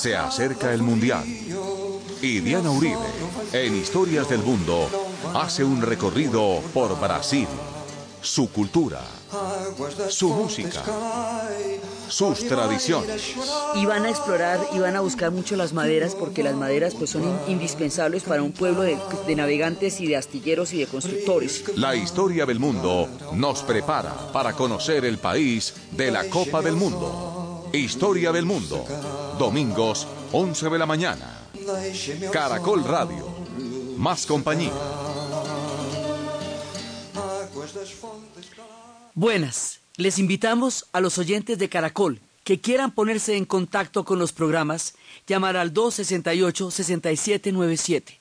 Se acerca el Mundial. Y Diana Uribe, en Historias del Mundo, hace un recorrido por Brasil, su cultura, su música, sus tradiciones. Y van a explorar y van a buscar mucho las maderas porque las maderas pues son indispensables para un pueblo de, de navegantes y de astilleros y de constructores. La historia del mundo nos prepara para conocer el país de la Copa del Mundo. Historia del Mundo, domingos 11 de la mañana. Caracol Radio, más compañía. Buenas, les invitamos a los oyentes de Caracol que quieran ponerse en contacto con los programas, llamar al 268-6797,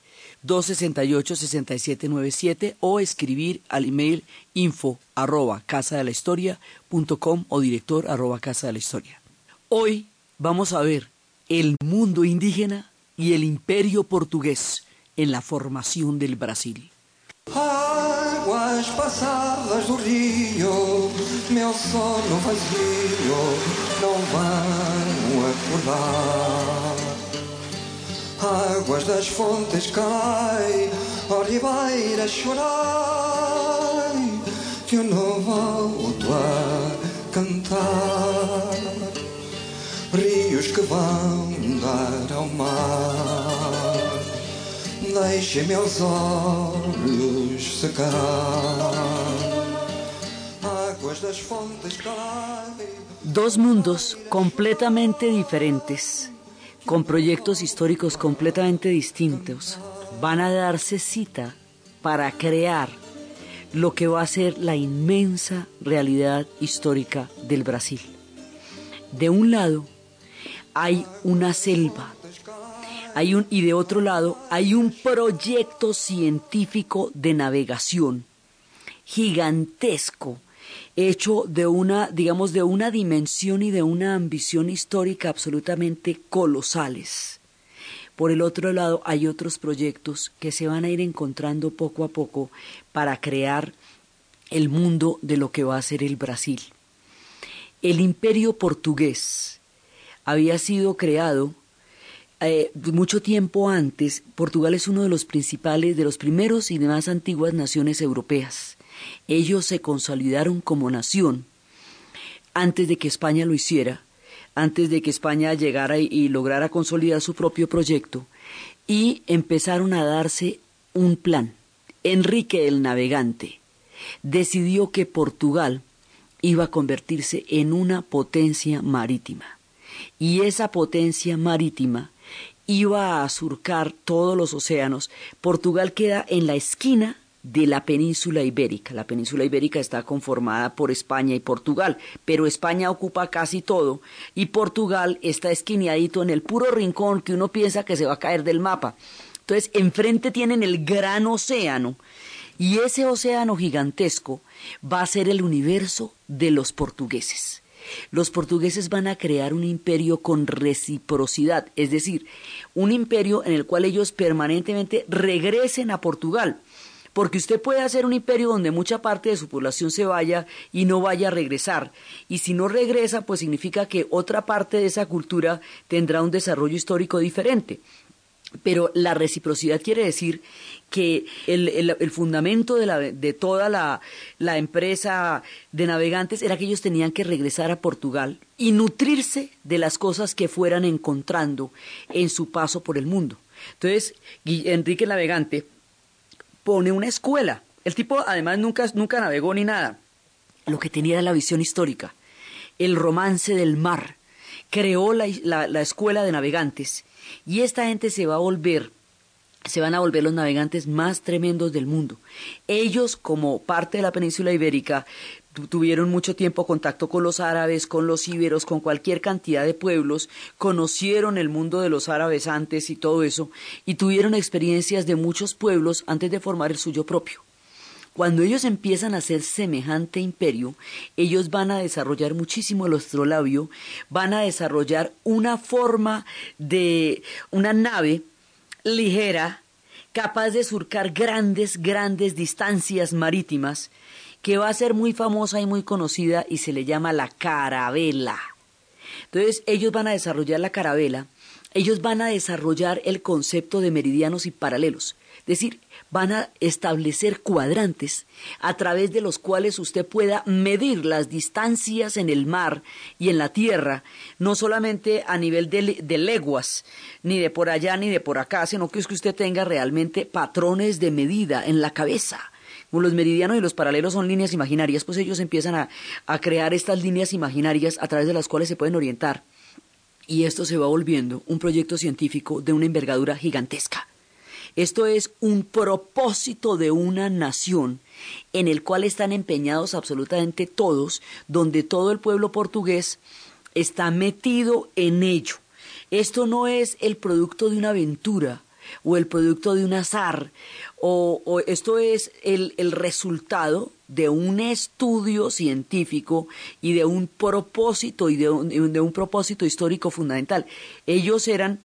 268-6797 o escribir al email info arroba casa de la historia punto com o director arroba casa de la historia. Hoy vamos a ver el mundo indígena y el imperio portugués en la formación del Brasil. Águas passadas do rio, meu sono vazio, não vão acordar. Águas das fontes cai, ó ribeira chorai, que eu não volto Mar secar. Dos mundos completamente diferentes, con proyectos históricos completamente distintos, van a darse cita para crear lo que va a ser la inmensa realidad histórica del Brasil. De un lado hay una selva, hay un, y de otro lado hay un proyecto científico de navegación gigantesco, hecho de una, digamos, de una dimensión y de una ambición histórica absolutamente colosales. Por el otro lado, hay otros proyectos que se van a ir encontrando poco a poco para crear el mundo de lo que va a ser el Brasil. El imperio portugués había sido creado eh, mucho tiempo antes. Portugal es uno de los principales, de los primeros y de más antiguas naciones europeas. Ellos se consolidaron como nación antes de que España lo hiciera, antes de que España llegara y, y lograra consolidar su propio proyecto, y empezaron a darse un plan. Enrique el Navegante decidió que Portugal iba a convertirse en una potencia marítima. Y esa potencia marítima iba a surcar todos los océanos. Portugal queda en la esquina de la península ibérica. La península ibérica está conformada por España y Portugal, pero España ocupa casi todo y Portugal está esquineadito en el puro rincón que uno piensa que se va a caer del mapa. Entonces, enfrente tienen el gran océano y ese océano gigantesco va a ser el universo de los portugueses. Los portugueses van a crear un imperio con reciprocidad, es decir, un imperio en el cual ellos permanentemente regresen a Portugal. Porque usted puede hacer un imperio donde mucha parte de su población se vaya y no vaya a regresar. Y si no regresa, pues significa que otra parte de esa cultura tendrá un desarrollo histórico diferente. Pero la reciprocidad quiere decir que el, el, fundamento de, la, de toda la, la, empresa de navegantes era que ellos tenían que regresar a Portugal y nutrirse de las cosas que fueran encontrando en su paso por el mundo. Entonces, Enrique el Navegante pone una escuela. El tipo además nunca, nunca navegó ni nada. Lo que tenía era la visión histórica, el romance del mar. Creó la, la escuela de navegantes y esta gente se va a volver se van a volver los navegantes más tremendos del mundo. Ellos, como parte de la península ibérica, tuvieron mucho tiempo contacto con los árabes, con los íberos, con cualquier cantidad de pueblos, conocieron el mundo de los árabes antes y todo eso, y tuvieron experiencias de muchos pueblos antes de formar el suyo propio. Cuando ellos empiezan a hacer semejante imperio, ellos van a desarrollar muchísimo el astrolabio, van a desarrollar una forma de una nave ligera, capaz de surcar grandes, grandes distancias marítimas, que va a ser muy famosa y muy conocida y se le llama la carabela. Entonces ellos van a desarrollar la carabela ellos van a desarrollar el concepto de meridianos y paralelos. Decir, van a establecer cuadrantes a través de los cuales usted pueda medir las distancias en el mar y en la tierra, no solamente a nivel de, leguas, ni de por allá ni de por acá, sino que es que usted tenga realmente patrones de medida en la cabeza. Como los meridianos y los paralelos son líneas imaginarias, pues ellos empiezan a, a crear estas líneas imaginarias a través de las cuales se pueden orientar. Y esto se va volviendo un proyecto científico de una envergadura gigantesca. Esto es un propósito de una nación en el cual están empeñados absolutamente todos, donde todo el pueblo portugués está metido en ello. Esto no es el producto de una aventura o el producto de un azar, o, esto es el, el resultado de un estudio científico y de un propósito y de de un propósito histórico fundamental. Ellos eran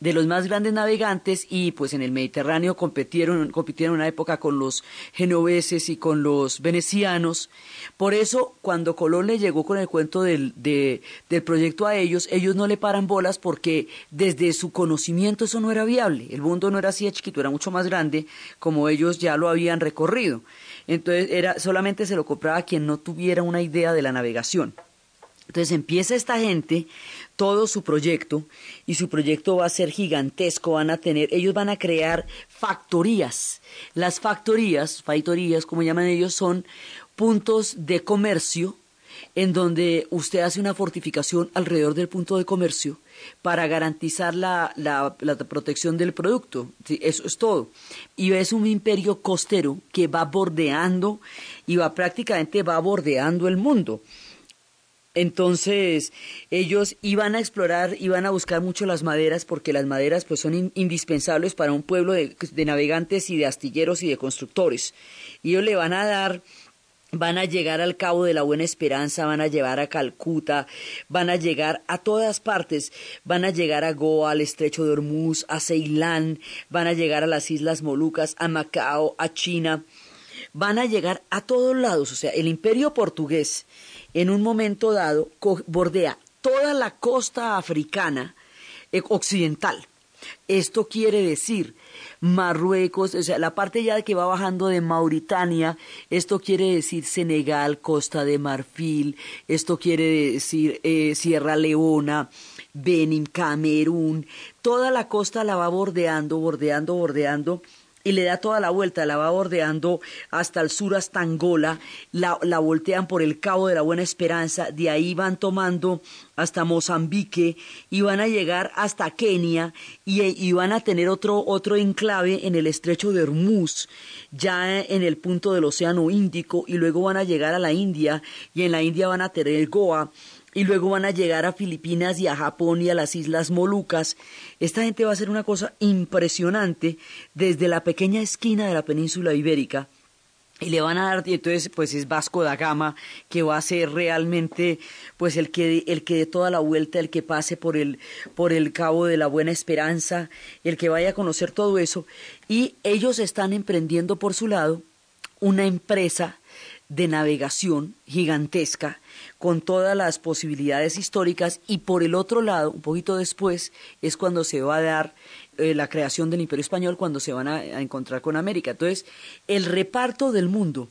de los más grandes navegantes y pues en el Mediterráneo compitieron, compitieron en una época con los genoveses y con los venecianos. Por eso cuando Colón le llegó con el cuento del, del proyecto a ellos, ellos no le paran bolas porque desde su conocimiento eso no era viable. El mundo no era así de chiquito, era mucho más grande como ellos ya lo habían recorrido. Entonces era, solamente se lo compraba quien no tuviera una idea de la navegación. Entonces empieza esta gente todo su proyecto y su proyecto va a ser gigantesco, van a tener, ellos van a crear factorías. Las factorías, factorías como llaman ellos, son puntos de comercio en donde usted hace una fortificación alrededor del punto de comercio para garantizar la, la, protección del producto. eso es todo. Y es un imperio costero que va bordeando y va prácticamente va bordeando el mundo. Entonces, ellos iban a explorar, iban a buscar mucho las maderas, porque las maderas pues son indispensables para un pueblo de, navegantes y de astilleros y de constructores. Y ellos le van a dar van a llegar al Cabo de la Buena Esperanza, van a llevar a Calcuta, van a llegar a todas partes, van a llegar a Goa, al Estrecho de Hormuz, a Ceilán, van a llegar a las Islas Molucas, a Macao, a China, van a llegar a todos lados, o sea, el imperio portugués en un momento dado bordea toda la costa africana eh, occidental. Esto quiere decir Marruecos, o sea, la parte ya que va bajando de Mauritania, esto quiere decir Senegal, Costa de Marfil, esto quiere decir eh, Sierra Leona, Benin, Camerún, toda la costa la va bordeando, bordeando, bordeando y le da toda la vuelta, la va bordeando hasta el sur, hasta Angola, la, voltean por el Cabo de la Buena Esperanza, de ahí van tomando hasta Mozambique y van a llegar hasta Kenia y, y, van a tener otro, otro enclave en el estrecho de Hormuz, ya en el punto del Océano Índico, y luego van a llegar a la India y en la India van a tener Goa y luego van a llegar a Filipinas y a Japón y a las Islas Molucas. Esta gente va a hacer una cosa impresionante desde la pequeña esquina de la península ibérica y le van a dar y entonces pues es Vasco da Gama que va a ser realmente pues el que el que dé toda la vuelta el que pase por el por el cabo de la Buena Esperanza el que vaya a conocer todo eso y ellos están emprendiendo por su lado una empresa de navegación gigantesca con todas las posibilidades históricas y por el otro lado, un poquito después, es cuando se va a dar eh, la creación del Imperio Español, cuando se van a, encontrar con América. Entonces, el reparto del mundo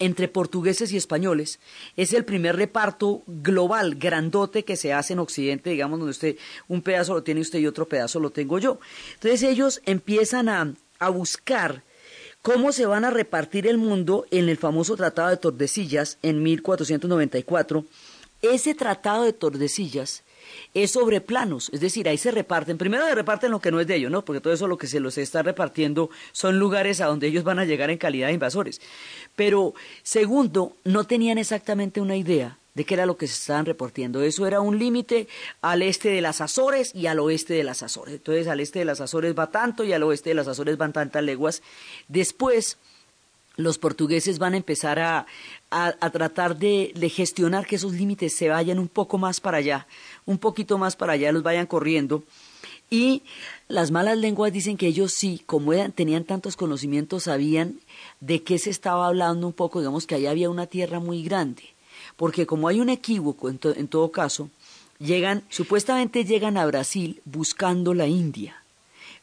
entre portugueses y españoles es el primer reparto global, grandote que se hace en Occidente, digamos, donde usted un pedazo lo tiene usted y otro pedazo lo tengo yo. Entonces ellos empiezan a, a buscar cómo se van a repartir el mundo en el famoso Tratado de Tordesillas en 1494. Ese Tratado de Tordesillas es sobre planos, es decir, ahí se reparten, primero se reparten lo que no es de ellos, ¿no? Porque todo eso lo que se los está repartiendo son lugares a donde ellos van a llegar en calidad de invasores. Pero segundo, no tenían exactamente una idea de qué era lo que se estaban reportando. Eso era un límite al este de las Azores y al oeste de las Azores. Entonces al este de las Azores va tanto y al oeste de las Azores van tantas leguas. Después los portugueses van a empezar a, a, tratar de, gestionar que esos límites se vayan un poco más para allá, un poquito más para allá, los vayan corriendo. Y las malas lenguas dicen que ellos sí, como tenían tantos conocimientos, sabían de qué se estaba hablando un poco, digamos que allá había una tierra muy grande porque como hay un equívoco en, todo caso, llegan, supuestamente llegan a Brasil buscando la India.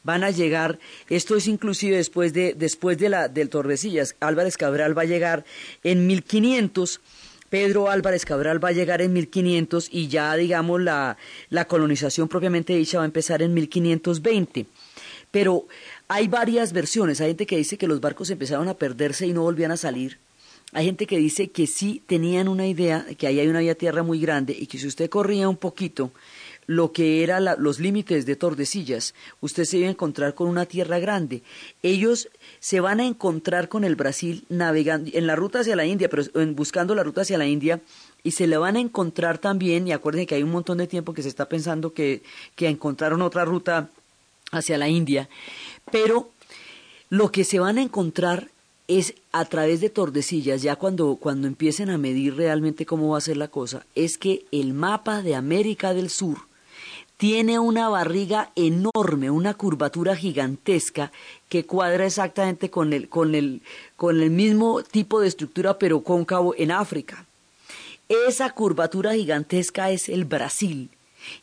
Van a llegar, esto es inclusive después de, después de la, del Tordesillas, Álvarez Cabral va a llegar en 1500, Pedro Álvarez Cabral va a llegar en 1500 y ya digamos la, la colonización propiamente dicha va a empezar en 1520. Pero hay varias versiones, hay gente que dice que los barcos empezaron a perderse y no volvían a salir, hay gente que dice que sí tenían una idea, que ahí hay una tierra muy grande y que si usted corría un poquito lo que eran los límites de Tordesillas, usted se iba a encontrar con una tierra grande. Ellos se van a encontrar con el Brasil navegando en la ruta hacia la India, pero buscando la ruta hacia la India y se le van a encontrar también, y acuérdense que hay un montón de tiempo que se está pensando que, que encontraron otra ruta hacia la India, pero lo que se van a encontrar es a través de Tordesillas, ya cuando, cuando empiecen a medir realmente cómo va a ser la cosa, es que el mapa de América del Sur tiene una barriga enorme, una curvatura gigantesca que cuadra exactamente con el, con el, con el mismo tipo de estructura pero cóncavo en África. Esa curvatura gigantesca es el Brasil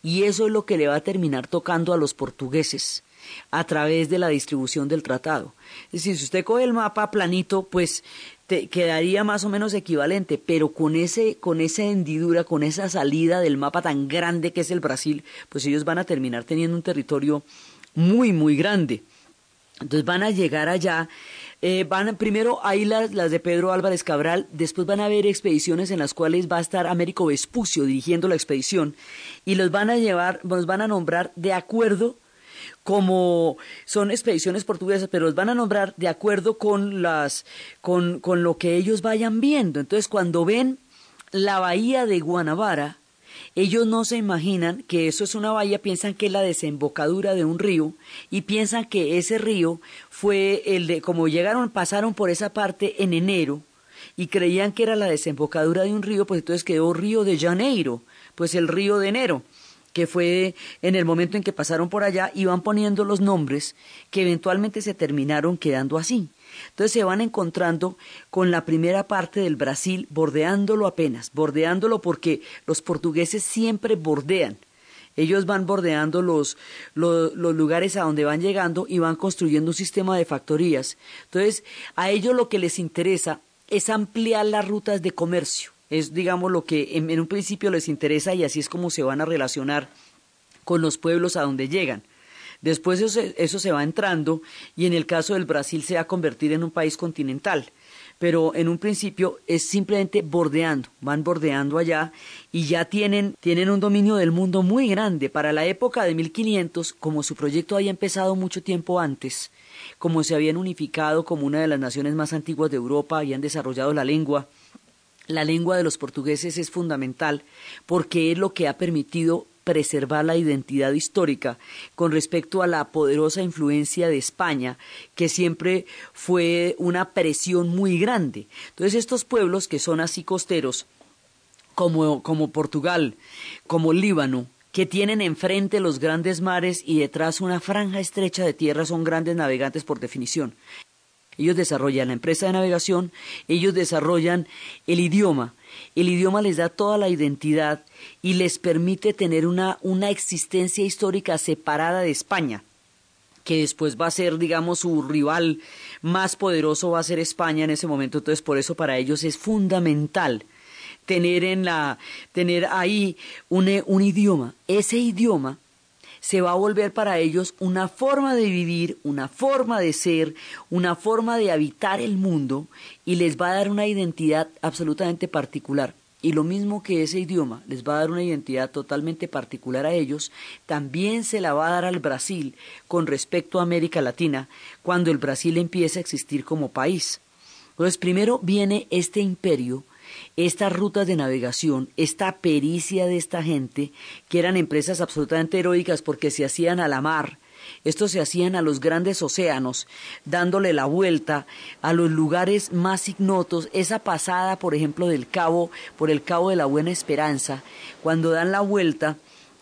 y eso es lo que le va a terminar tocando a los portugueses a través de la distribución del tratado. Es decir, si usted coge el mapa planito, pues te quedaría más o menos equivalente, pero con ese, con esa hendidura, con esa salida del mapa tan grande que es el Brasil, pues ellos van a terminar teniendo un territorio muy, muy grande. Entonces van a llegar allá, eh, van primero ahí las, las, de Pedro Álvarez Cabral, después van a haber expediciones en las cuales va a estar Américo Vespucio dirigiendo la expedición y los van a llevar, los van a nombrar de acuerdo como son expediciones portuguesas, pero los van a nombrar de acuerdo con las con, con lo que ellos vayan viendo. Entonces, cuando ven la bahía de Guanabara, ellos no se imaginan que eso es una bahía, piensan que es la desembocadura de un río y piensan que ese río fue el de, como llegaron, pasaron por esa parte en enero y creían que era la desembocadura de un río, pues entonces quedó Río de Janeiro, pues el río de enero que fue en el momento en que pasaron por allá, iban poniendo los nombres que eventualmente se terminaron quedando así. Entonces se van encontrando con la primera parte del Brasil, bordeándolo apenas, bordeándolo porque los portugueses siempre bordean. Ellos van bordeando los, los, los, lugares a donde van llegando y van construyendo un sistema de factorías. Entonces, a ellos lo que les interesa es ampliar las rutas de comercio es, digamos, lo que en, un principio les interesa y así es como se van a relacionar con los pueblos a donde llegan. Después eso, eso se va entrando y en el caso del Brasil se va a convertir en un país continental pero en un principio es simplemente bordeando, van bordeando allá y ya tienen, tienen un dominio del mundo muy grande. Para la época de 1500, como su proyecto había empezado mucho tiempo antes, como se habían unificado como una de las naciones más antiguas de Europa, habían desarrollado la lengua, la lengua de los portugueses es fundamental porque es lo que ha permitido preservar la identidad histórica con respecto a la poderosa influencia de España, que siempre fue una presión muy grande. Entonces estos pueblos que son así costeros, como, como Portugal, como Líbano, que tienen enfrente los grandes mares y detrás una franja estrecha de tierra, son grandes navegantes por definición ellos desarrollan la empresa de navegación, ellos desarrollan el idioma. El idioma les da toda la identidad y les permite tener una, una existencia histórica separada de España que después va a ser, digamos, su rival más poderoso va a ser España en ese momento. Entonces, por eso para ellos es fundamental tener en la, tener ahí un, un idioma. Ese idioma se va a volver para ellos una forma de vivir, una forma de ser, una forma de habitar el mundo y les va a dar una identidad absolutamente particular. Y lo mismo que ese idioma les va a dar una identidad totalmente particular a ellos, también se la va a dar al Brasil con respecto a América Latina cuando el Brasil empiece a existir como país. Entonces primero viene este imperio estas rutas de navegación, esta pericia de esta gente, que eran empresas absolutamente heroicas porque se hacían a la mar, estos se hacían a los grandes océanos, dándole la vuelta a los lugares más ignotos, esa pasada, por ejemplo, del cabo, por el cabo de la Buena Esperanza, cuando dan la vuelta,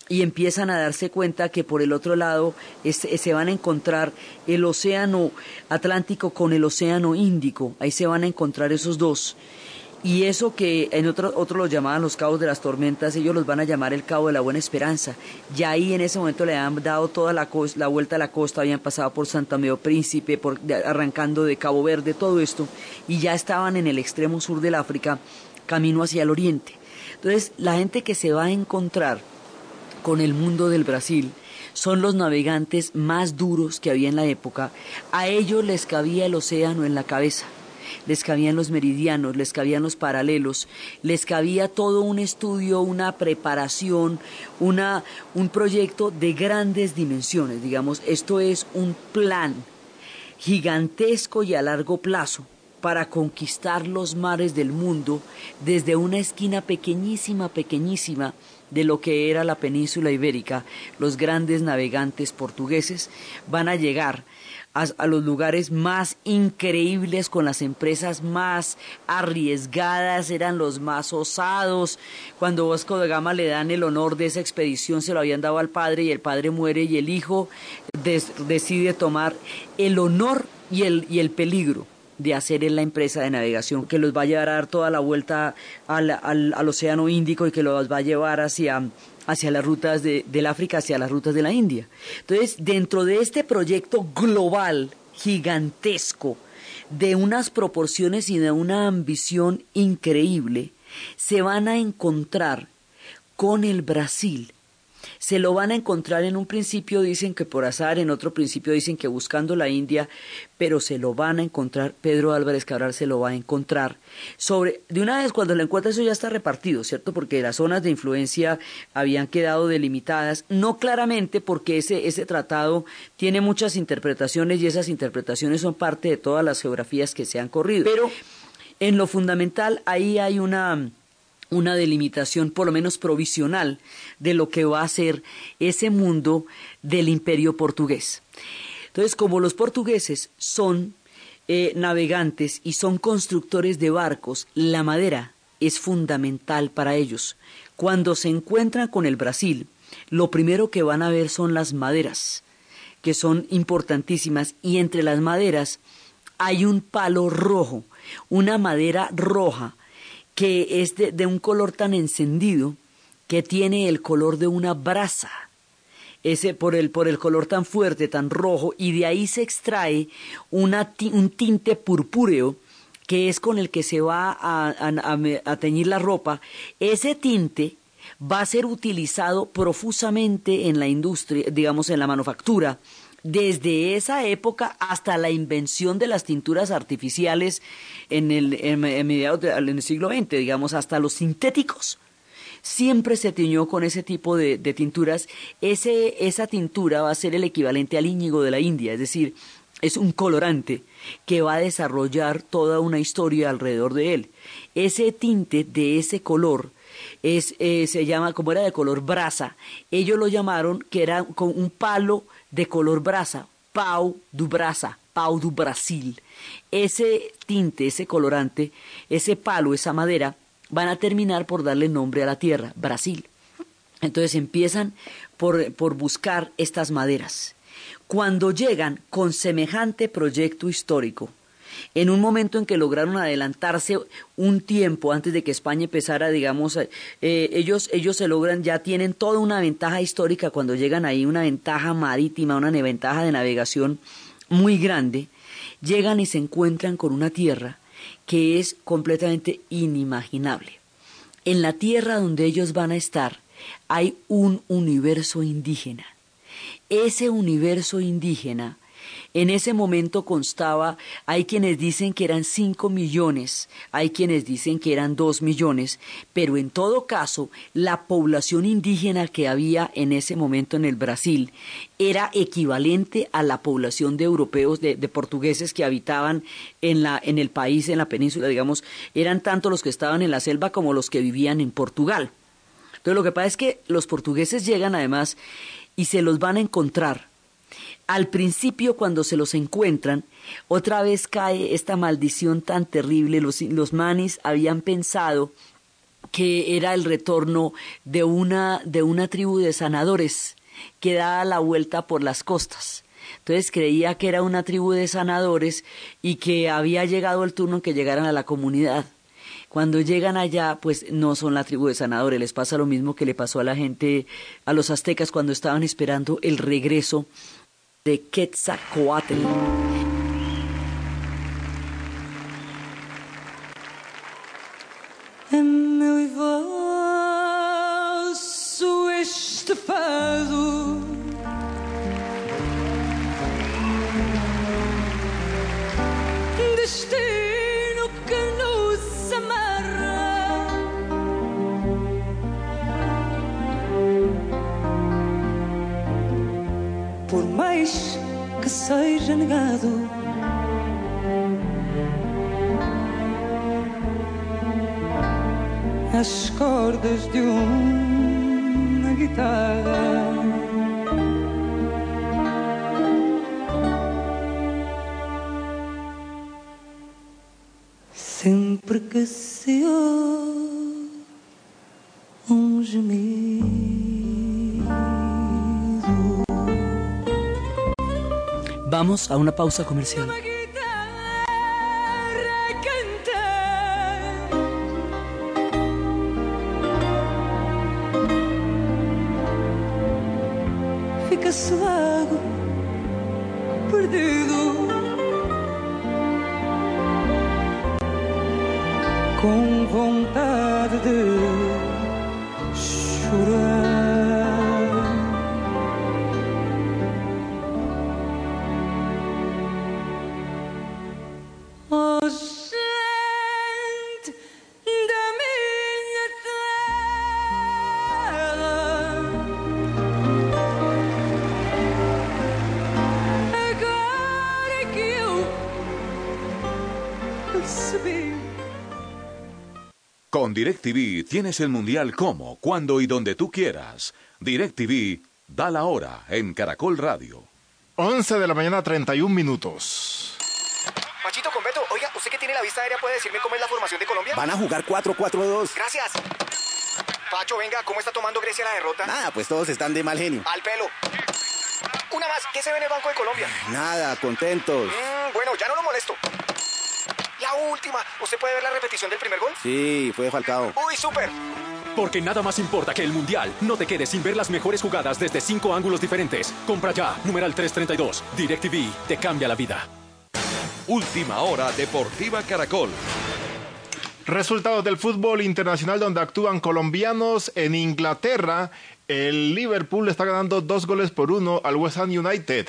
y empiezan a darse cuenta que por el otro lado se van a encontrar el océano Atlántico con el océano Índico, ahí se van a encontrar esos dos Y eso que en otros otro los llamaban los cabos de las tormentas, ellos los van a llamar el cabo de la buena esperanza. Ya ahí en ese momento le han dado toda la, la vuelta a la costa, habían pasado por Santa Meo Príncipe, por, arrancando de Cabo Verde, todo esto, y ya estaban en el extremo sur del África, camino hacia el oriente. Entonces, la gente que se va a encontrar con el mundo del Brasil, son los navegantes más duros que había en la época, a ellos les cabía el océano en la cabeza les cabían los meridianos, les cabían los paralelos, les cabía todo un estudio, una preparación, una, un proyecto de grandes dimensiones, digamos, esto es un plan gigantesco y a largo plazo para conquistar los mares del mundo desde una esquina pequeñísima, pequeñísima de lo que era la península ibérica, los grandes navegantes portugueses van a llegar a, los lugares más increíbles, con las empresas más arriesgadas, eran los más osados. Cuando Vasco de Gama le dan el honor de esa expedición, se lo habían dado al padre y el padre muere y el hijo decide tomar el honor y el, y el peligro de hacer en la empresa de navegación que los va a llevar a dar toda la vuelta al, al, Océano Índico y que los va a llevar hacia hacia las rutas de, del África, hacia las rutas de la India. Entonces, dentro de este proyecto global, gigantesco, de unas proporciones y de una ambición increíble, se van a encontrar con el Brasil se lo van a encontrar en un principio dicen que por azar, en otro principio dicen que buscando la India, pero se lo van a encontrar, Pedro Álvarez Cabral se lo va a encontrar. Sobre, de una vez cuando lo encuentra eso ya está repartido, ¿cierto? Porque las zonas de influencia habían quedado delimitadas, no claramente porque ese, ese tratado tiene muchas interpretaciones y esas interpretaciones son parte de todas las geografías que se han corrido. Pero en lo fundamental ahí hay una una delimitación por lo menos provisional de lo que va a ser ese mundo del imperio portugués. Entonces, como los portugueses son eh, navegantes y son constructores de barcos, la madera es fundamental para ellos. Cuando se encuentran con el Brasil, lo primero que van a ver son las maderas, que son importantísimas, y entre las maderas hay un palo rojo, una madera roja, que es de, un color tan encendido que tiene el color de una brasa. Ese por el, por el color tan fuerte, tan rojo, y de ahí se extrae una, un tinte purpúreo que es con el que se va a, a, teñir la ropa. Ese tinte va a ser utilizado profusamente en la industria, digamos en la manufactura, desde esa época hasta la invención de las tinturas artificiales en el, en, mediados del siglo XX, digamos, hasta los sintéticos. Siempre se tiñó con ese tipo de, tinturas. Ese, esa tintura va a ser el equivalente al íñigo de la India, es decir, es un colorante que va a desarrollar toda una historia alrededor de él. Ese tinte de ese color es, eh, se llama, como era de color brasa, ellos lo llamaron que era con un palo de color brasa, pau du brasa, pau du Brasil. Ese tinte, ese colorante, ese palo, esa madera, van a terminar por darle nombre a la tierra, Brasil. Entonces empiezan por, por buscar estas maderas. Cuando llegan con semejante proyecto histórico, en un momento en que lograron adelantarse un tiempo antes de que España empezara, digamos, eh, ellos, ellos se logran, ya tienen toda una ventaja histórica cuando llegan ahí, una ventaja marítima, una ventaja de navegación muy grande, llegan y se encuentran con una tierra que es completamente inimaginable. En la tierra donde ellos van a estar hay un universo indígena. Ese universo indígena en ese momento constaba, hay quienes dicen que eran 5 millones, hay quienes dicen que eran 2 millones, pero en todo caso, la población indígena que había en ese momento en el Brasil era equivalente a la población de europeos, de, portugueses que habitaban en, la, en el país, en la península, digamos, eran tanto los que estaban en la selva como los que vivían en Portugal. Entonces lo que pasa es que los portugueses llegan además y se los van a encontrar al principio cuando se los encuentran, otra vez cae esta maldición tan terrible. Los, los manis habían pensado que era el retorno de una, de una tribu de sanadores que daba la vuelta por las costas. Entonces creía que era una tribu de sanadores y que había llegado el turno en que llegaran a la comunidad. Cuando llegan allá, pues no son la tribu de sanadores, les pasa lo mismo que le pasó a la gente, a los aztecas cuando estaban esperando el regreso de Quetzalcoatl. É meu e vosso este fado Destino Por mais que seja negado as cordas de uma guitarra. Sempre que se ouve Vamos a una pausa comercial. DirecTV tienes el mundial como, cuando y donde tú quieras. DirecTV da la hora en Caracol Radio. 11 de la mañana, 31 minutos. Machito con Beto, oiga, usted que tiene la vista aérea puede decirme cómo es la formación de Colombia. Van a jugar 4-4-2. Gracias. Pacho, venga, ¿cómo está tomando Grecia la derrota? Nada, pues todos están de mal genio. Al pelo. Una más, ¿qué se ve en el Banco de Colombia? Nada, contentos. Mm, bueno, ya no lo molesto. La última. ¿Usted puede ver la repetición del primer gol? Sí, fue Falcao. Uy, súper. Porque nada más importa que el Mundial. No te quedes sin ver las mejores jugadas desde cinco ángulos diferentes. Compra ya, numeral 332. DirecTV te cambia la vida. Última hora Deportiva Caracol. Resultados del fútbol internacional donde actúan colombianos en Inglaterra. El Liverpool está ganando dos goles por uno al West Ham United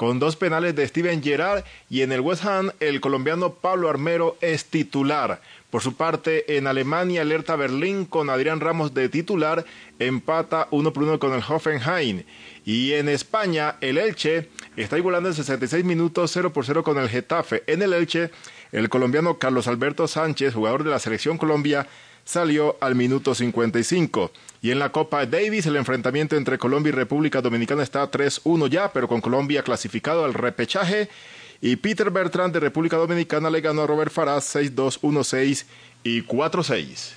con dos penales de Steven Gerrard y en el West Ham el colombiano Pablo Armero es titular. Por su parte, en Alemania, alerta Berlín con Adrián Ramos de titular, empata uno por uno con el Hoffenheim. Y en España, el Elche está igualando en 66 minutos 0 por 0 con el Getafe. En el Elche, el colombiano Carlos Alberto Sánchez, jugador de la Selección Colombia, salió al minuto 55. Y en la Copa Davis el enfrentamiento entre Colombia y República Dominicana está 3-1 ya, pero con Colombia clasificado al repechaje. Y Peter Bertrand de República Dominicana le ganó a Robert Faraz 6-2, 1-6 y 4-6.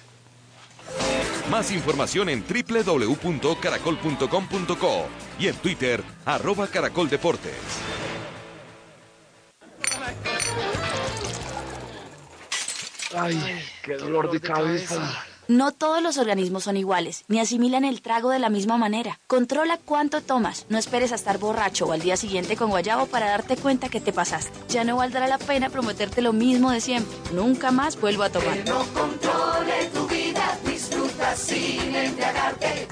Más información en www.caracol.com.co y en Twitter, arroba Caracol Deportes. Ay, qué dolor de cabeza. No todos los organismos son iguales, ni asimilan el trago de la misma manera. Controla cuánto tomas. No esperes a estar borracho o al día siguiente con guayabo para darte cuenta que te pasaste. Ya no valdrá la pena prometerte lo mismo de siempre. Nunca más vuelvo a tomar. No controle tu vida, disfruta sin embriagarte,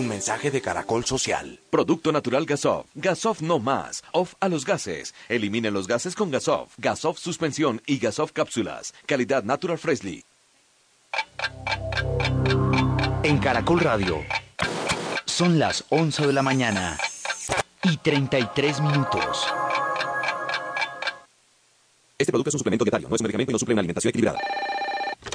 Un mensaje de Caracol Social. Producto natural Gasof. Gasof no más. Off a los gases. Eliminen los gases con Gasof. Gasof suspensión y Gasof cápsulas. Calidad Natural Freshly. En Caracol Radio. Son las 11 de la mañana y 33 minutos. Este producto es un suplemento dietario, no es un medicamento y no suple una alimentación equilibrada.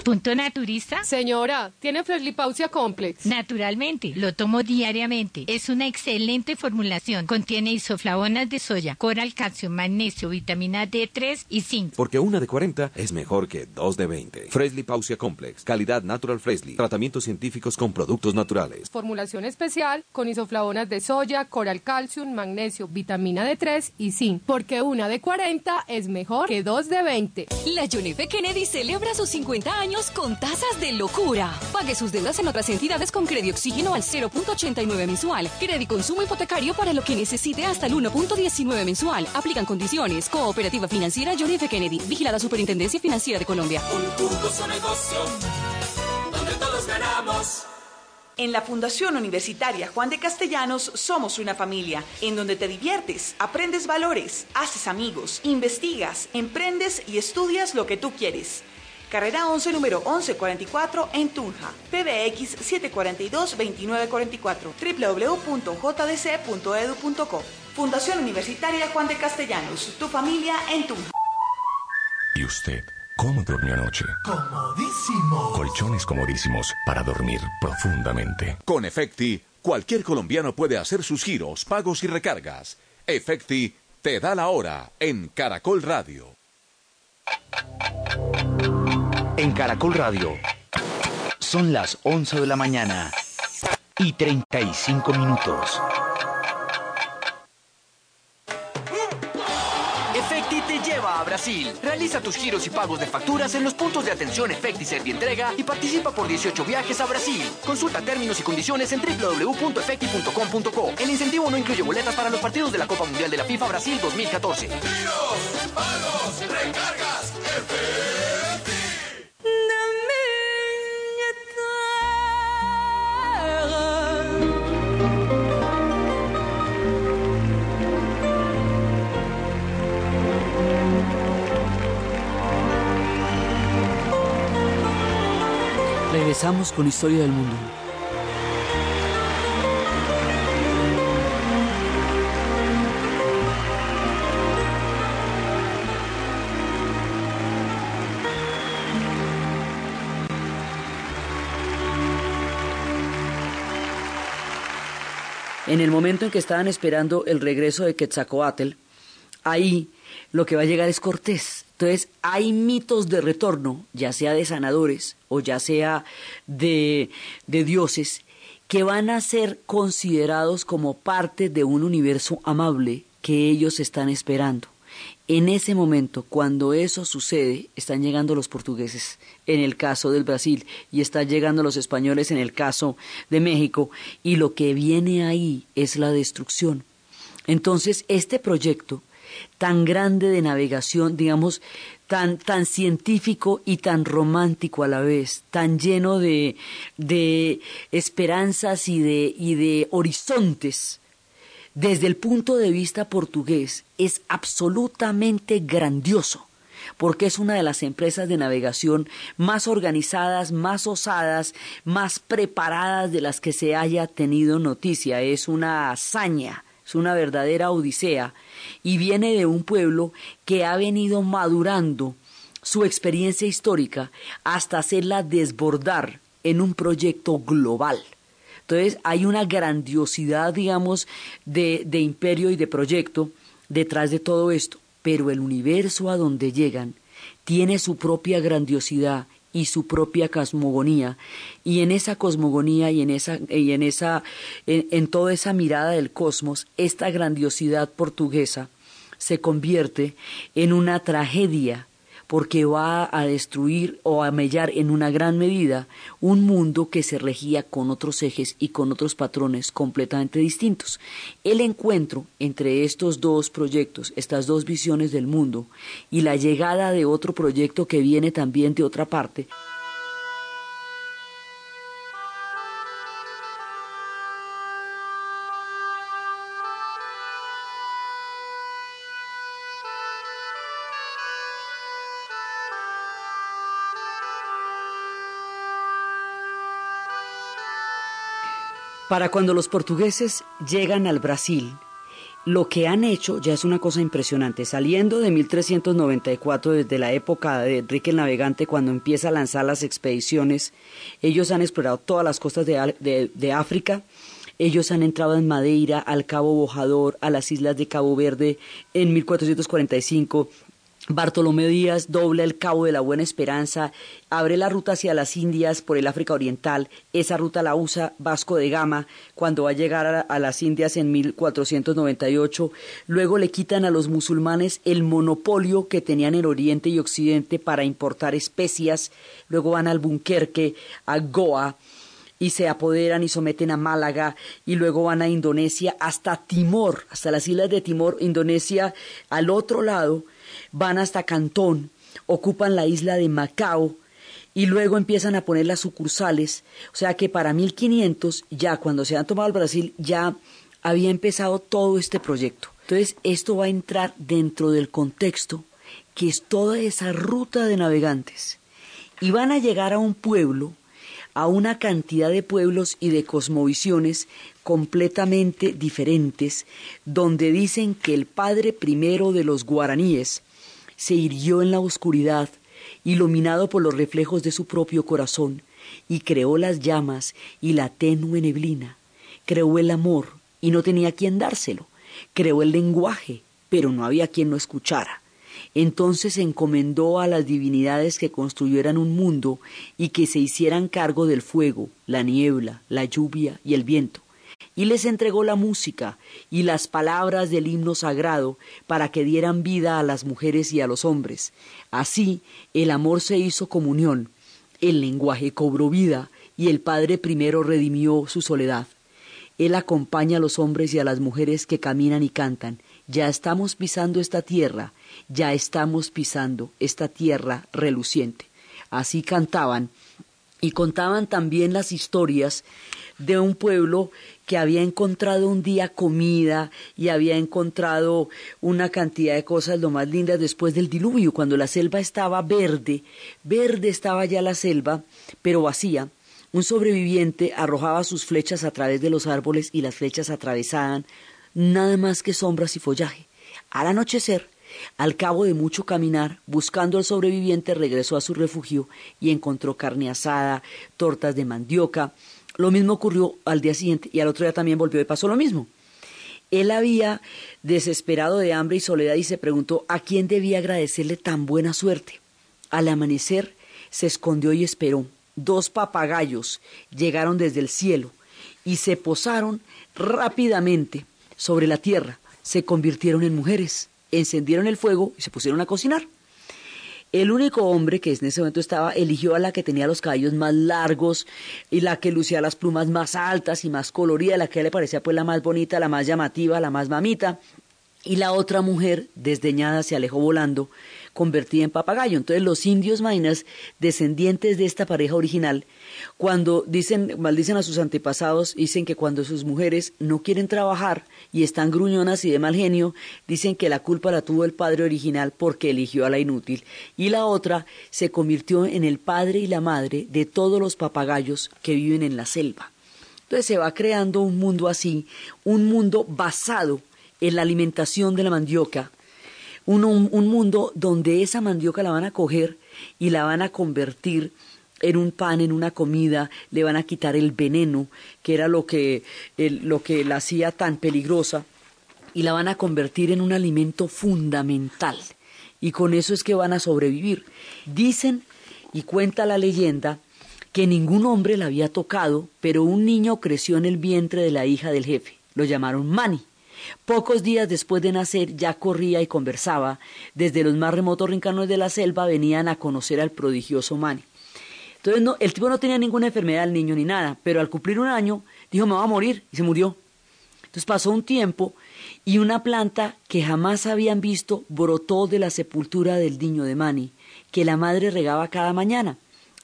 ¿Punto naturista? Señora, ¿tiene Freslipausia Complex? Naturalmente, lo tomo diariamente. Es una excelente formulación. Contiene isoflavonas de soya, coral, calcio, magnesio, vitamina D3 y zinc. Porque una de 40 es mejor que dos de 20. Fresley Pausia Complex. Calidad Natural Fresley. Tratamientos científicos con productos naturales. Formulación especial con isoflavonas de soya, coral, calcio, magnesio, vitamina D3 y zinc. Porque una de 40 es mejor que dos de 20. La John F. Kennedy celebra sus 50 años con tasas de locura. Pague sus deudas en otras entidades con crédito oxígeno al 0.89 mensual. Crédito consumo hipotecario para lo que necesite hasta el 1.19 mensual. Aplican condiciones. Cooperativa Financiera John F. Kennedy. Vigilada Superintendencia Financiera de Colombia. Un negocio donde todos ganamos. En la Fundación Universitaria Juan de Castellanos somos una familia en donde te diviertes, aprendes valores, haces amigos, investigas, emprendes y estudias lo que tú quieres. Carrera 11, número 1144 en Tunja. PBX 742-2944. www.jdc.edu.co. Fundación Universitaria Juan de Castellanos. Tu familia en Tunja. ¿Y usted? ¿Cómo durmió anoche? Comodísimo. Colchones comodísimos para dormir profundamente. Con Efecti, cualquier colombiano puede hacer sus giros, pagos y recargas. Efecti te da la hora en Caracol Radio. En Caracol Radio son las 11 de la mañana y 35 minutos. Efecti te lleva a Brasil. Realiza tus giros y pagos de facturas en los puntos de atención Efecti Servientrega y participa por 18 viajes a Brasil. Consulta términos y condiciones en www.efecti.com.co. El incentivo no incluye boletas para los partidos de la Copa Mundial de la FIFA Brasil 2014. Giros, pagos, recargas, Regresamos con Historia del Mundo. En el momento en que estaban esperando el regreso de Quetzalcoatl, ahí lo que va a llegar es Cortés. Entonces hay mitos de retorno, ya sea de sanadores o ya sea de, de dioses, que van a ser considerados como parte de un universo amable que ellos están esperando. En ese momento, cuando eso sucede, están llegando los portugueses en el caso del Brasil y están llegando los españoles en el caso de México y lo que viene ahí es la destrucción. Entonces, este proyecto tan grande de navegación, digamos, tan, tan científico y tan romántico a la vez, tan lleno de, de esperanzas y de, y de horizontes, desde el punto de vista portugués, es absolutamente grandioso porque es una de las empresas de navegación más organizadas, más osadas, más preparadas de las que se haya tenido noticia. Es una hazaña, es una verdadera odisea y viene de un pueblo que ha venido madurando su experiencia histórica hasta hacerla desbordar en un proyecto global. Entonces hay una grandiosidad, digamos, de, de imperio y de proyecto detrás de todo esto, pero el universo a donde llegan tiene su propia grandiosidad y su propia cosmogonía. Y en esa cosmogonía y en esa y en esa en, en, toda esa mirada del cosmos esta grandiosidad portuguesa se convierte en una tragedia porque va a destruir o a mellar en una gran medida un mundo que se regía con otros ejes y con otros patrones completamente distintos. El encuentro entre estos dos proyectos, estas dos visiones del mundo, y la llegada de otro proyecto que viene también de otra parte, Para cuando los portugueses llegan al Brasil, lo que han hecho ya es una cosa impresionante. Saliendo de 1394, desde la época de Enrique el Navegante, cuando empieza a lanzar las expediciones, ellos han explorado todas las costas de, de- de África. Ellos han entrado en Madeira, al Cabo Bojador, a las islas de Cabo Verde en 1445. Bartolomé Díaz dobla el Cabo de la Buena Esperanza, abre la ruta hacia las Indias por el África Oriental. Esa ruta la usa Vasco de Gama cuando va a llegar a, a las Indias en 1498. Luego le quitan a los musulmanes el monopolio que tenían en Oriente y Occidente para importar especias. Luego van al Bunkerque, a Goa y se apoderan y someten a Málaga y luego van a Indonesia hasta Timor, hasta las islas de Timor, Indonesia al otro lado, van hasta Cantón, ocupan la isla de Macao y luego empiezan a poner las sucursales, o sea que para 1500 ya cuando se han tomado el Brasil ya había empezado todo este proyecto. Entonces esto va a entrar dentro del contexto que es toda esa ruta de navegantes y van a llegar a un pueblo a una cantidad de pueblos y de cosmovisiones completamente diferentes, donde dicen que el padre primero de los guaraníes se irguió en la oscuridad, iluminado por los reflejos de su propio corazón, y creó las llamas y la tenue neblina, creó el amor y no tenía quien dárselo, creó el lenguaje, pero no había quien lo escuchara. Entonces encomendó a las divinidades que construyeran un mundo y que se hicieran cargo del fuego, la niebla, la lluvia y el viento. Y les entregó la música y las palabras del himno sagrado para que dieran vida a las mujeres y a los hombres. Así el amor se hizo comunión, el lenguaje cobró vida y el Padre primero redimió su soledad. Él acompaña a los hombres y a las mujeres que caminan y cantan. Ya estamos pisando esta tierra, ya estamos pisando esta tierra reluciente. Así cantaban y contaban también las historias de un pueblo que había encontrado un día comida y había encontrado una cantidad de cosas lo más lindas después del diluvio, cuando la selva estaba verde, verde estaba ya la selva, pero vacía. Un sobreviviente arrojaba sus flechas a través de los árboles y las flechas atravesaban nada más que sombras y follaje. Al anochecer, al cabo de mucho caminar, buscando al sobreviviente, regresó a su refugio y encontró carne asada, tortas de mandioca. Lo mismo ocurrió al día siguiente y al otro día también volvió y pasó lo mismo. Él había desesperado de hambre y soledad y se preguntó a quién debía agradecerle tan buena suerte. Al amanecer se escondió y esperó. Dos papagayos llegaron desde el cielo y se posaron rápidamente sobre la tierra, se convirtieron en mujeres, encendieron el fuego y se pusieron a cocinar. El único hombre que en ese momento estaba eligió a la que tenía los cabellos más largos y la que lucía las plumas más altas y más coloridas, la que le parecía pues la más bonita, la más llamativa, la más mamita. Y la otra mujer, desdeñada, se alejó volando, convertida en papagayo. Entonces los indios mainas, descendientes de esta pareja original, cuando dicen, maldicen a sus antepasados, dicen que cuando sus mujeres no quieren trabajar y están gruñonas y de mal genio, dicen que la culpa la tuvo el padre original porque eligió a la inútil. Y la otra se convirtió en el padre y la madre de todos los papagayos que viven en la selva. Entonces se va creando un mundo así, un mundo basado en la alimentación de la mandioca, un, un, un, mundo donde esa mandioca la van a coger y la van a convertir en un pan, en una comida, le van a quitar el veneno, que era lo que, lo que la hacía tan peligrosa, y la van a convertir en un alimento fundamental. Y con eso es que van a sobrevivir. Dicen y cuenta la leyenda que ningún hombre la había tocado, pero un niño creció en el vientre de la hija del jefe. Lo llamaron Mani. Pocos días después de nacer ya corría y conversaba. Desde los más remotos rincones de la selva venían a conocer al prodigioso Mani. Entonces no, el tipo no tenía ninguna enfermedad, el niño ni nada, pero al cumplir un año dijo me va a morir y se murió. Entonces pasó un tiempo y una planta que jamás habían visto brotó de la sepultura del niño de Mani, que la madre regaba cada mañana.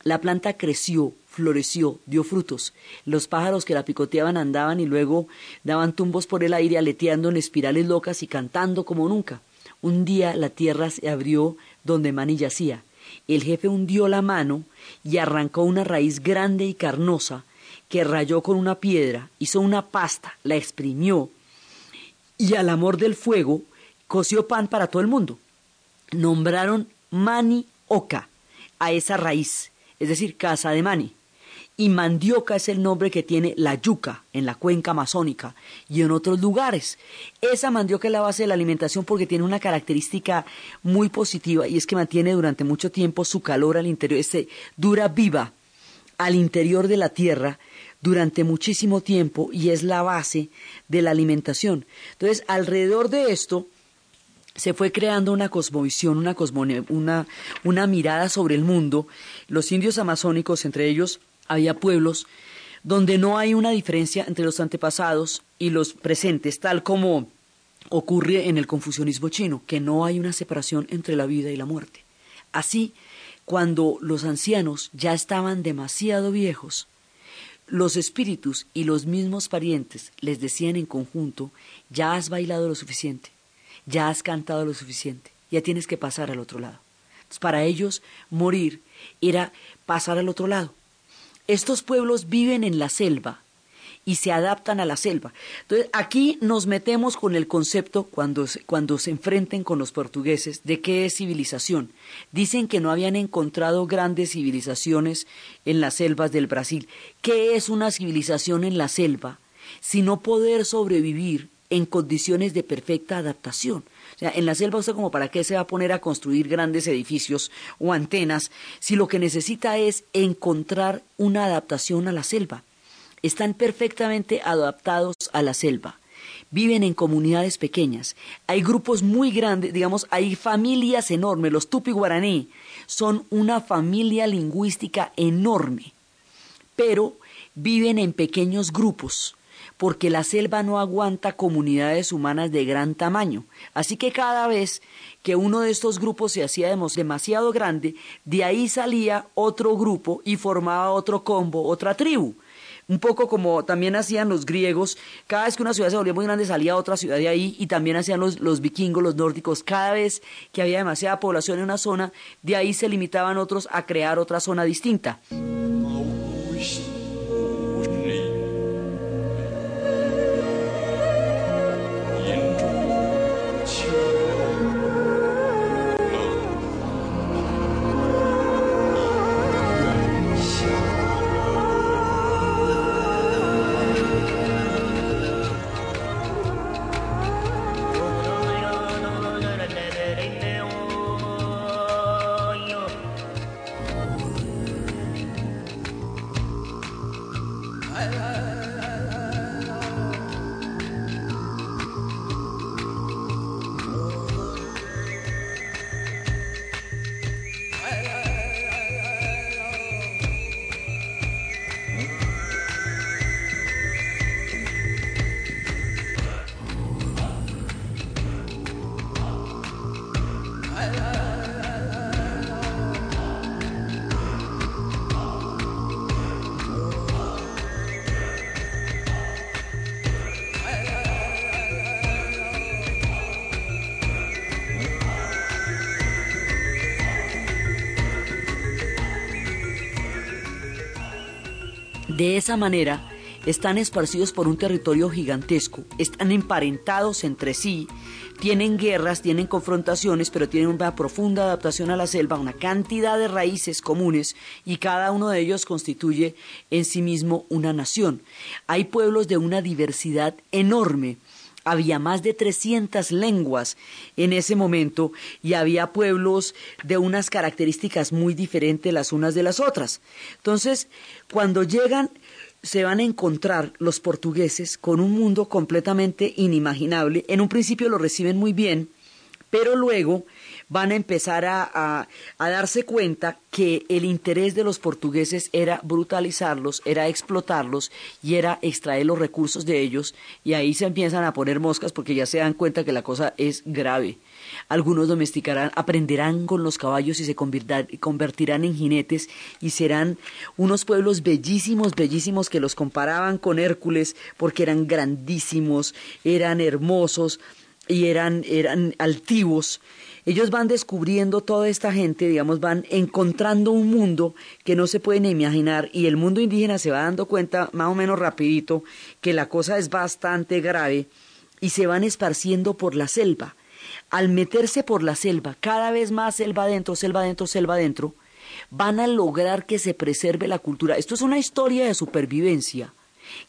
La planta creció, floreció, dio frutos. Los pájaros que la picoteaban andaban y luego daban tumbos por el aire aleteando en espirales locas y cantando como nunca. Un día la tierra se abrió donde Mani yacía. El jefe hundió la mano y arrancó una raíz grande y carnosa que rayó con una piedra, hizo una pasta, la exprimió y al amor del fuego coció pan para todo el mundo. Nombraron Mani Oca a esa raíz, es decir, casa de Mani. Y mandioca es el nombre que tiene la yuca en la cuenca amazónica y en otros lugares. Esa mandioca es la base de la alimentación porque tiene una característica muy positiva y es que mantiene durante mucho tiempo su calor al interior, este, dura viva al interior de la tierra durante muchísimo tiempo y es la base de la alimentación. Entonces, alrededor de esto se fue creando una cosmovisión, una, una, una mirada sobre el mundo. Los indios amazónicos, entre ellos, había pueblos donde no hay una diferencia entre los antepasados y los presentes, tal como ocurre en el confucianismo chino, que no hay una separación entre la vida y la muerte. Así, cuando los ancianos ya estaban demasiado viejos, los espíritus y los mismos parientes les decían en conjunto, ya has bailado lo suficiente, ya has cantado lo suficiente, ya tienes que pasar al otro lado. para ellos, morir era pasar al otro lado. Estos pueblos viven en la selva y se adaptan a la selva. Entonces, aquí nos metemos con el concepto cuando, cuando se enfrenten con los portugueses de qué es civilización. Dicen que no habían encontrado grandes civilizaciones en las selvas del Brasil. ¿Qué es una civilización en la selva? Sino poder sobrevivir en condiciones de perfecta adaptación. Sea, en la selva usted como para qué se va a poner a construir grandes edificios o antenas si lo que necesita es encontrar una adaptación a la selva. Están perfectamente adaptados a la selva. Viven en comunidades pequeñas. Hay grupos muy grandes, digamos, hay familias enormes. Los tupi guaraní son una familia lingüística enorme, pero viven en pequeños grupos porque la selva no aguanta comunidades humanas de gran tamaño. Así que cada vez que uno de estos grupos se hacía demasiado grande, de ahí salía otro grupo y formaba otro combo, otra tribu. Un poco como también hacían los griegos, cada vez que una ciudad se volvía muy grande salía otra ciudad de ahí y también hacían los, los vikingos, los nórdicos, cada vez que había demasiada población en una zona, de ahí se limitaban otros a crear otra zona distinta. De esa manera, están esparcidos por un territorio gigantesco, están emparentados entre sí, tienen guerras, tienen confrontaciones, pero tienen una profunda adaptación a la selva, una cantidad de raíces comunes y cada uno de ellos constituye en sí mismo una nación. Hay pueblos de una diversidad enorme. Había más de 300 lenguas en ese momento y había pueblos de unas características muy diferentes las unas de las otras. Entonces, cuando llegan se van a encontrar los portugueses con un mundo completamente inimaginable. En un principio lo reciben muy bien, pero luego van a empezar a, darse cuenta que el interés de los portugueses era brutalizarlos, era explotarlos y era extraer los recursos de ellos y ahí se empiezan a poner moscas porque ya se dan cuenta que la cosa es grave. Algunos domesticarán, aprenderán con los caballos y se convertirán en jinetes y serán unos pueblos bellísimos, bellísimos que los comparaban con Hércules porque eran grandísimos, eran hermosos y eran, eran altivos ellos van descubriendo toda esta gente, digamos, van encontrando un mundo que no se pueden imaginar y el mundo indígena se va dando cuenta más o menos rapidito que la cosa es bastante grave y se van esparciendo por la selva. Al meterse por la selva, cada vez más selva adentro, selva adentro, selva adentro, van a lograr que se preserve la cultura. Esto es una historia de supervivencia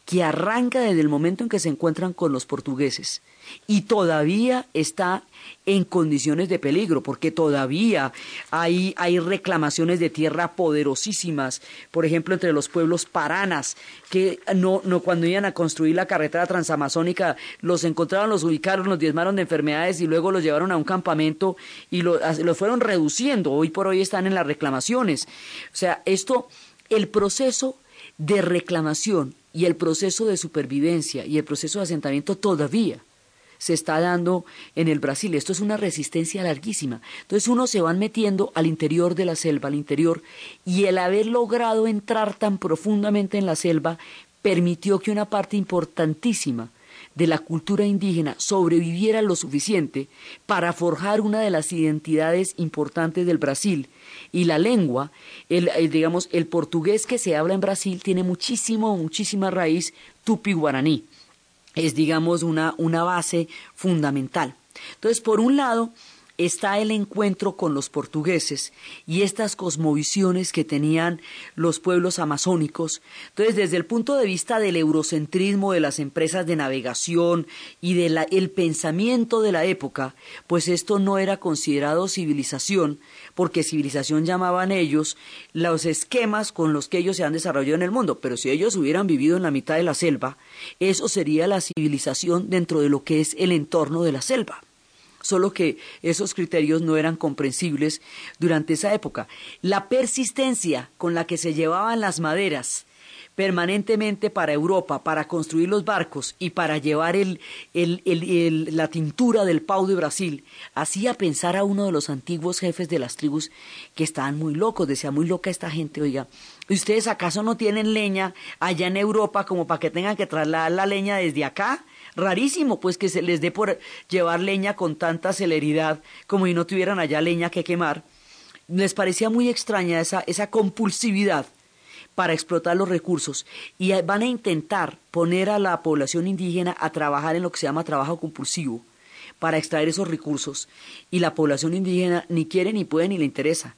que arranca desde el momento en que se encuentran con los portugueses y todavía está en condiciones de peligro, porque todavía hay, hay reclamaciones de tierra poderosísimas, por ejemplo, entre los pueblos paranas, que no, no cuando iban a construir la carretera transamazónica, los encontraron, los ubicaron, los diezmaron de enfermedades y luego los llevaron a un campamento y los fueron reduciendo. Hoy por hoy están en las reclamaciones. O sea, esto, el proceso de reclamación y el proceso de supervivencia y el proceso de asentamiento todavía se está dando en el Brasil. Esto es una resistencia larguísima. Entonces uno se van metiendo al interior de la selva, al interior, y el haber logrado entrar tan profundamente en la selva permitió que una parte importantísima de la cultura indígena sobreviviera lo suficiente para forjar una de las identidades importantes del Brasil. Y la lengua, el, digamos, el portugués que se habla en Brasil tiene muchísimo, muchísima raíz tupi-guaraní es, digamos, una, una base fundamental. Entonces, por un lado, está el encuentro con los portugueses y estas cosmovisiones que tenían los pueblos amazónicos. Entonces, desde el punto de vista del eurocentrismo de las empresas de navegación y del pensamiento de la época, pues esto no era considerado civilización, porque civilización llamaban ellos los esquemas con los que ellos se han desarrollado en el mundo. Pero si ellos hubieran vivido en la mitad de la selva, eso sería la civilización dentro de lo que es el entorno de la selva solo que esos criterios no eran comprensibles durante esa época. La persistencia con la que se llevaban las maderas permanentemente para Europa, para construir los barcos y para llevar el, la tintura del Pau de Brasil, hacía pensar a uno de los antiguos jefes de las tribus que estaban muy locos, decía muy loca esta gente, oiga, ¿ustedes acaso no tienen leña allá en Europa como para que tengan que trasladar la leña desde acá? Rarísimo pues que se les dé por llevar leña con tanta celeridad como si no tuvieran allá leña que quemar. Les parecía muy extraña esa, esa compulsividad para explotar los recursos y van a intentar poner a la población indígena a trabajar en lo que se llama trabajo compulsivo para extraer esos recursos y la población indígena ni quiere ni puede ni le interesa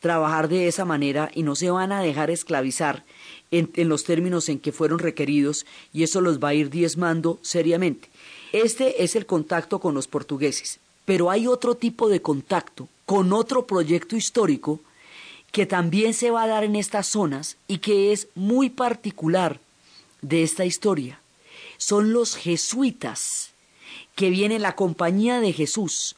trabajar de esa manera y no se van a dejar esclavizar en, los términos en que fueron requeridos y eso los va a ir diezmando seriamente. Este es el contacto con los portugueses, pero hay otro tipo de contacto con otro proyecto histórico que también se va a dar en estas zonas y que es muy particular de esta historia. Son los jesuitas, que viene la compañía de Jesús,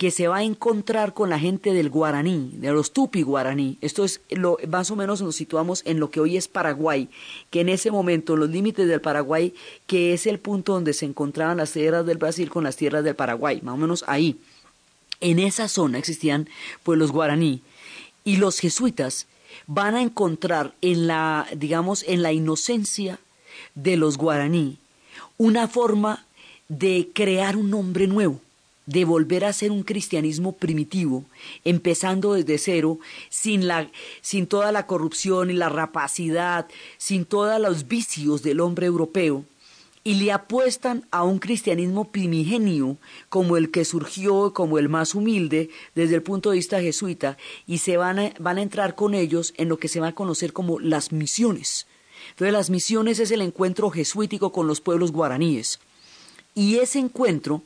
que se va a encontrar con la gente del guaraní, de los tupi guaraní. Esto es lo, más o menos nos situamos en lo que hoy es Paraguay, que en ese momento, en los límites del Paraguay, que es el punto donde se encontraban las tierras del Brasil con las tierras del Paraguay, más o menos ahí. En esa zona existían pues los guaraní y los jesuitas van a encontrar en la, digamos, en la inocencia de los guaraní una forma de crear un nombre nuevo de volver a ser un cristianismo primitivo, empezando desde cero, sin, la, sin toda la corrupción y la rapacidad, sin todos los vicios del hombre europeo, y le apuestan a un cristianismo primigenio como el que surgió, como el más humilde desde el punto de vista jesuita, y se van a, van a entrar con ellos en lo que se va a conocer como las misiones. Entonces las misiones es el encuentro jesuítico con los pueblos guaraníes. Y ese encuentro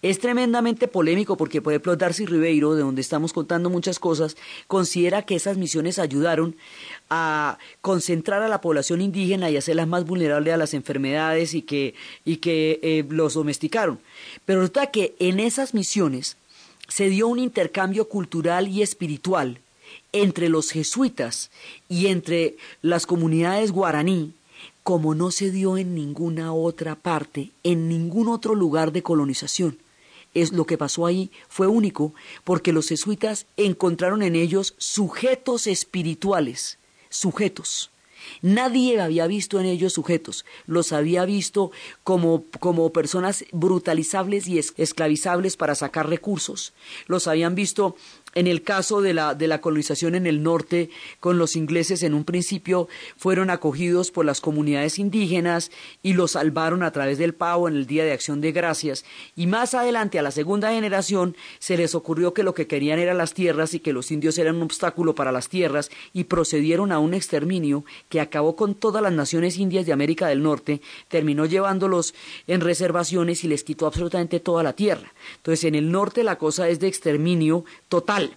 es tremendamente polémico porque, por ejemplo, Darcy Ribeiro, de donde estamos contando muchas cosas, considera que esas misiones ayudaron a concentrar a la población indígena y hacerlas más vulnerables a las enfermedades y que, y que eh, los domesticaron. Pero resulta que en esas misiones se dio un intercambio cultural y espiritual entre los jesuitas y entre las comunidades guaraní como no se dio en ninguna otra parte, en ningún otro lugar de colonización. Es lo que pasó ahí fue único porque los jesuitas encontraron en ellos sujetos espirituales, sujetos. Nadie había visto en ellos sujetos, los había visto como, como personas brutalizables y esclavizables para sacar recursos, los habían visto En el caso de la, de la colonización en el norte, con los ingleses en un principio fueron acogidos por las comunidades indígenas y los salvaron a través del pavo en el Día de Acción de Gracias. Y más adelante, a la segunda generación, se les ocurrió que lo que querían eran las tierras y que los indios eran un obstáculo para las tierras y procedieron a un exterminio que acabó con todas las naciones indias de América del Norte, terminó llevándolos en reservaciones y les quitó absolutamente toda la tierra. Entonces, en el norte la cosa es de exterminio total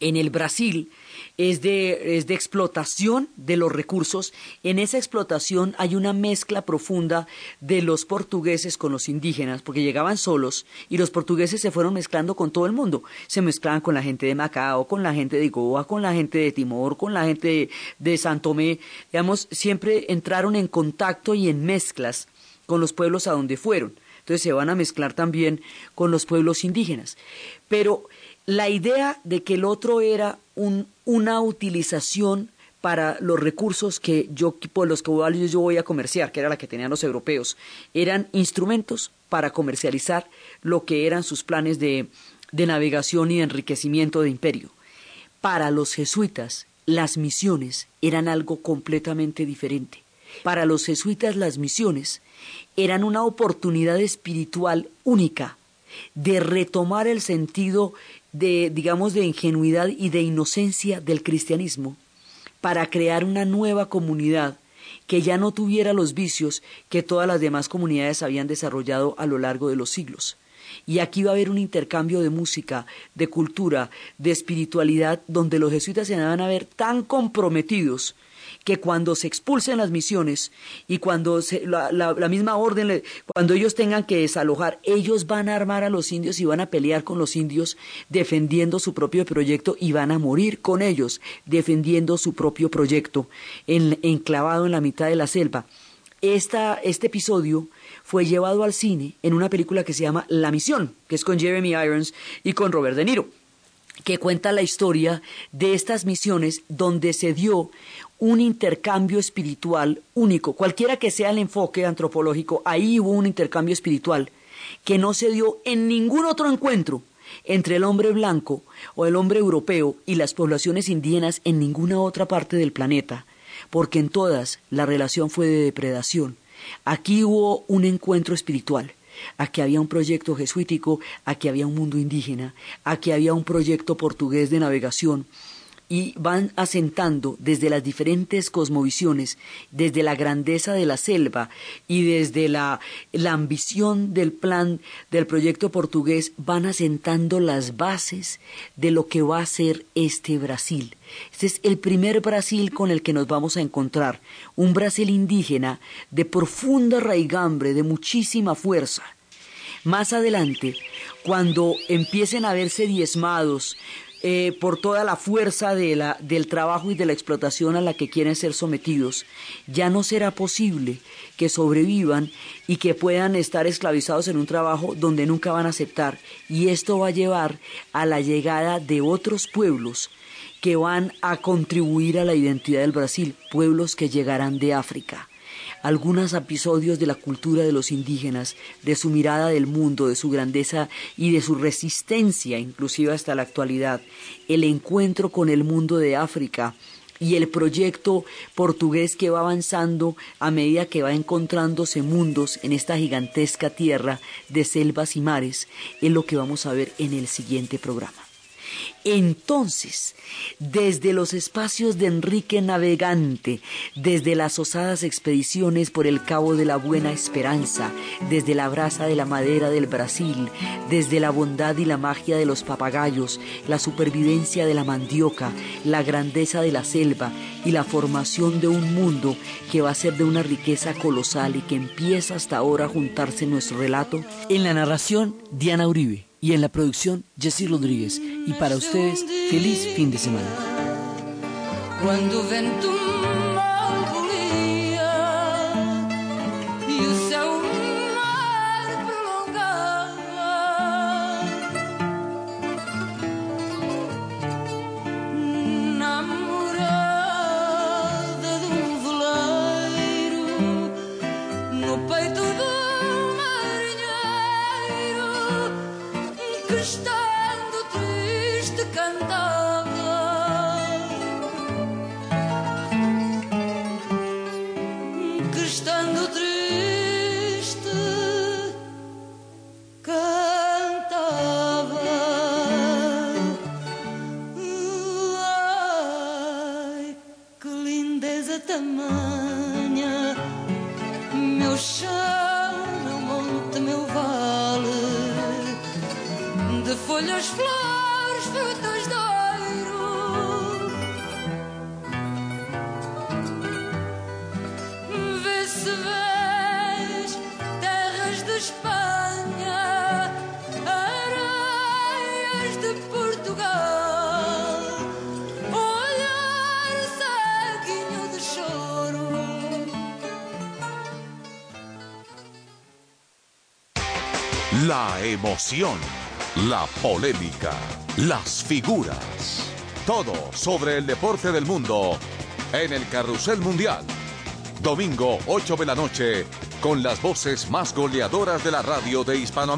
en el Brasil es de, es de explotación de los recursos. En esa explotación hay una mezcla profunda de los portugueses con los indígenas, porque llegaban solos y los portugueses se fueron mezclando con todo el mundo. Se mezclaban con la gente de Macao, con la gente de Goa, con la gente de Timor, con la gente de, de Santomé. Digamos, siempre entraron en contacto y en mezclas con los pueblos a donde fueron. Entonces se van a mezclar también con los pueblos indígenas. Pero la idea de que el otro era una utilización para los recursos que yo por los que yo voy a comerciar, que era la que tenían los europeos, eran instrumentos para comercializar lo que eran sus planes de, de navegación y de enriquecimiento de imperio. Para los jesuitas, las misiones eran algo completamente diferente. Para los jesuitas las misiones eran una oportunidad espiritual única de retomar el sentido de, digamos, de ingenuidad y de inocencia del cristianismo para crear una nueva comunidad que ya no tuviera los vicios que todas las demás comunidades habían desarrollado a lo largo de los siglos. Y aquí va a haber un intercambio de música, de cultura, de espiritualidad, donde los jesuitas se van a ver tan comprometidos que cuando se expulsen las misiones y cuando la, misma orden, cuando ellos tengan que desalojar, ellos van a armar a los indios y van a pelear con los indios defendiendo su propio proyecto y van a morir con ellos defendiendo su propio proyecto enclavado en la mitad de la selva. Esta, este episodio fue llevado al cine en una película que se llama La Misión, que es con Jeremy Irons y con Robert De Niro que cuenta la historia de estas misiones donde se dio un intercambio espiritual único, cualquiera que sea el enfoque antropológico, ahí hubo un intercambio espiritual que no se dio en ningún otro encuentro entre el hombre blanco o el hombre europeo y las poblaciones indígenas en ninguna otra parte del planeta, porque en todas la relación fue de depredación. Aquí hubo un encuentro espiritual. Aquí había un proyecto jesuítico, aquí había un mundo indígena, aquí había un proyecto portugués de navegación, y van asentando desde las diferentes cosmovisiones, desde la grandeza de la selva y desde la, la, ambición del plan del proyecto portugués, van asentando las bases de lo que va a ser este Brasil. Este es el primer Brasil con el que nos vamos a encontrar, un Brasil indígena de profunda raigambre, de muchísima fuerza. Más adelante, cuando empiecen a verse diezmados eh, por toda la fuerza de la, del trabajo y de la explotación a la que quieren ser sometidos, ya no será posible que sobrevivan y que puedan estar esclavizados en un trabajo donde nunca van a aceptar. Y esto va a llevar a la llegada de otros pueblos que van a contribuir a la identidad del Brasil, pueblos que llegarán de África algunos episodios de la cultura de los indígenas, de su mirada del mundo, de su grandeza y de su resistencia, inclusive hasta la actualidad, el encuentro con el mundo de África, y el proyecto portugués que va avanzando a medida que va encontrándose mundos en esta gigantesca tierra de selvas y mares es lo que vamos a ver en el siguiente programa. Entonces, desde los espacios de Enrique Navegante, desde las osadas expediciones por el Cabo de la Buena Esperanza, desde la brasa de la madera del Brasil, desde la bondad y la magia de los papagayos, la supervivencia de la mandioca, la grandeza de la selva y la formación de un mundo que va a ser de una riqueza colosal y que empieza hasta ahora a juntarse en nuestro relato, en la narración Diana Uribe y en la producción Jessy Rodríguez. Y para ustedes, feliz fin de semana. Cuando emoción, la polémica, las figuras. Todo sobre el deporte del mundo en el Carrusel Mundial. Domingo 8 de la noche con las voces más goleadoras de la radio de Hispanoamérica.